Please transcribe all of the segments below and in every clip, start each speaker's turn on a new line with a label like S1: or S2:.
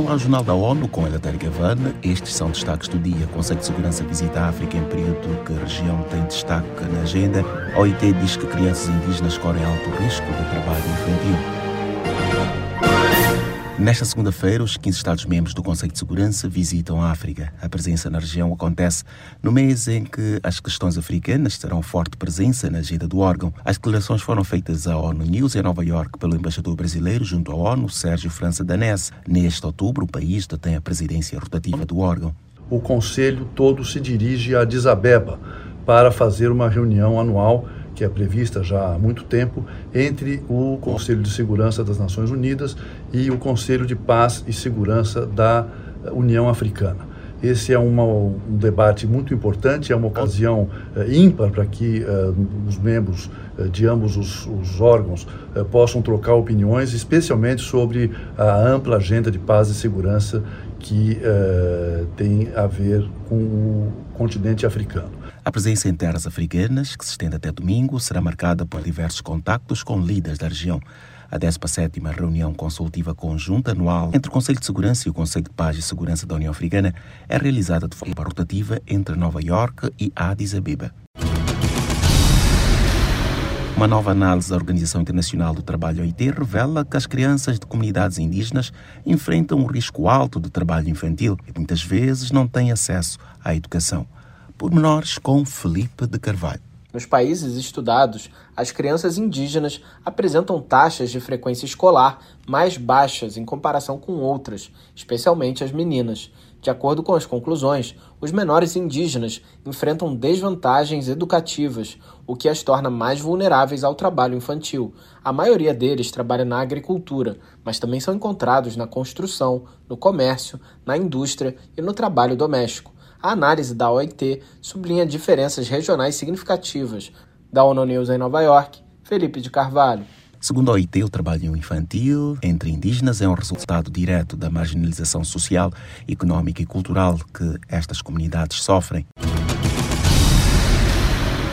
S1: no ao Jornal da ONU com Elatéria Gavana. Estes são destaques do dia. Conselho de Segurança visita a África em período que a região tem destaque na agenda. A OIT diz que crianças indígenas correm alto risco de trabalho infantil. Nesta segunda-feira, os 15 Estados-membros do Conselho de Segurança visitam a África. A presença na região acontece no mês em que as questões africanas terão forte presença na agenda do órgão. As declarações foram feitas à ONU News em Nova York pelo embaixador brasileiro junto à ONU, Sérgio França Danese. Neste outubro, o país detém a presidência rotativa do órgão.
S2: O Conselho todo se dirige a Addis Abeba para fazer uma reunião anual que é prevista já há muito tempo entre o Conselho de Segurança das Nações Unidas e o Conselho de Paz e Segurança da União Africana. Esse é uma, um debate muito importante, é uma ocasião uh, ímpar para que uh, os membros uh, de ambos os, os órgãos possam trocar opiniões, especialmente sobre a ampla agenda de paz e segurança que tem a ver com o continente africano.
S1: A presença em terras africanas, que se estende até domingo, será marcada por diversos contactos com líderes da região. A 17 reunião consultiva conjunta anual entre o Conselho de Segurança e o Conselho de Paz e Segurança da União Africana é realizada de forma rotativa entre Nova York e Addis Abeba. Uma nova análise da Organização Internacional do Trabalho OIT revela que as crianças de comunidades indígenas enfrentam um risco alto de trabalho infantil e muitas vezes não têm acesso à educação. Pormenores com Felipe de Carvalho.
S3: Nos países estudados, as crianças indígenas apresentam taxas de frequência escolar mais baixas em comparação com outras, especialmente as meninas. De acordo com as conclusões, os menores indígenas enfrentam desvantagens educativas, o que as torna mais vulneráveis ao trabalho infantil. A maioria deles trabalha na agricultura, mas também são encontrados na construção, no comércio, na indústria e no trabalho doméstico. A análise da OIT sublinha diferenças regionais significativas. Da ONU News em Nova York, Felipe de Carvalho.
S1: Segundo a OIT, o trabalho infantil entre indígenas é um resultado direto da marginalização social, econômica e cultural que estas comunidades sofrem.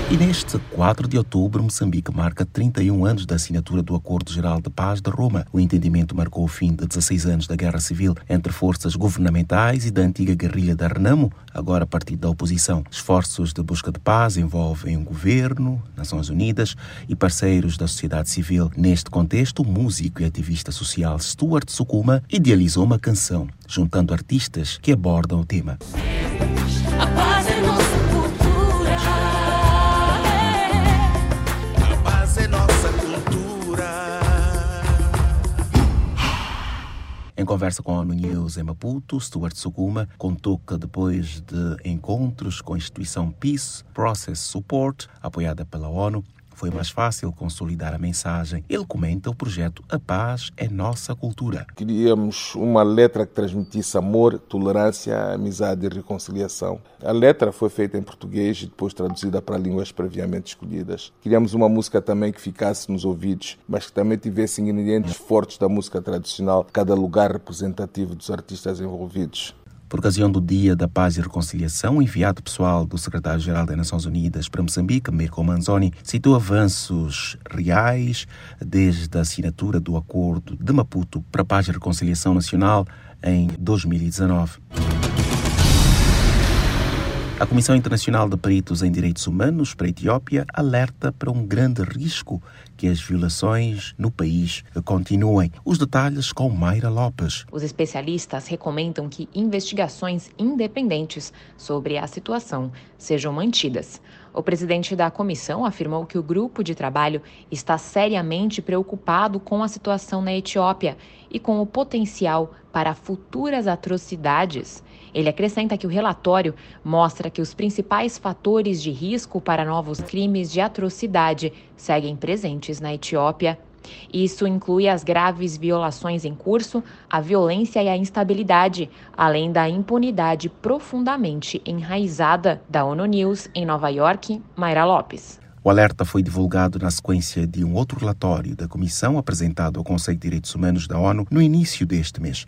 S1: E neste 4 de outubro, Moçambique marca 31 anos da assinatura do Acordo Geral de Paz de Roma. O entendimento marcou o fim de 16 anos da guerra civil entre forças governamentais e da antiga guerrilha da Renamo, agora partido da oposição. Esforços de busca de paz envolvem o governo, Nações Unidas e parceiros da sociedade civil. Neste contexto, o músico e ativista social Stuart Sukuma idealizou uma canção, juntando artistas que abordam o tema. Conversa com a ONU News em Maputo, Stuart Suguma contou que depois de encontros com a instituição Peace Process Support, apoiada pela ONU, foi mais fácil consolidar a mensagem. Ele comenta o projeto A Paz é Nossa Cultura.
S4: Queríamos uma letra que transmitisse amor, tolerância, amizade e reconciliação. A letra foi feita em português e depois traduzida para línguas previamente escolhidas. Queríamos uma música também que ficasse nos ouvidos, mas que também tivesse ingredientes fortes da música tradicional, cada lugar representativo dos artistas envolvidos.
S1: Por ocasião do Dia da Paz e Reconciliação, o enviado pessoal do secretário-geral das Nações Unidas para Moçambique, Mirko Manzoni, citou avanços reais desde a assinatura do Acordo de Maputo para a Paz e Reconciliação Nacional em 2019. A Comissão Internacional de Peritos em Direitos Humanos para a Etiópia alerta para um grande risco que as violações no país continuem. Os detalhes com Mayra Lopes.
S5: Os especialistas recomendam que investigações independentes sobre a situação sejam mantidas. O presidente da comissão afirmou que o grupo de trabalho está seriamente preocupado com a situação na Etiópia e com o potencial para futuras atrocidades. Ele acrescenta que o relatório mostra que os principais fatores de risco para novos crimes de atrocidade seguem presentes na Etiópia. Isso inclui as graves violações em curso, a violência e a instabilidade, além da impunidade profundamente enraizada da ONU News em Nova York, Mayra Lopes.
S1: O alerta foi divulgado na sequência de um outro relatório da Comissão apresentado ao Conselho de Direitos Humanos da ONU no início deste mês.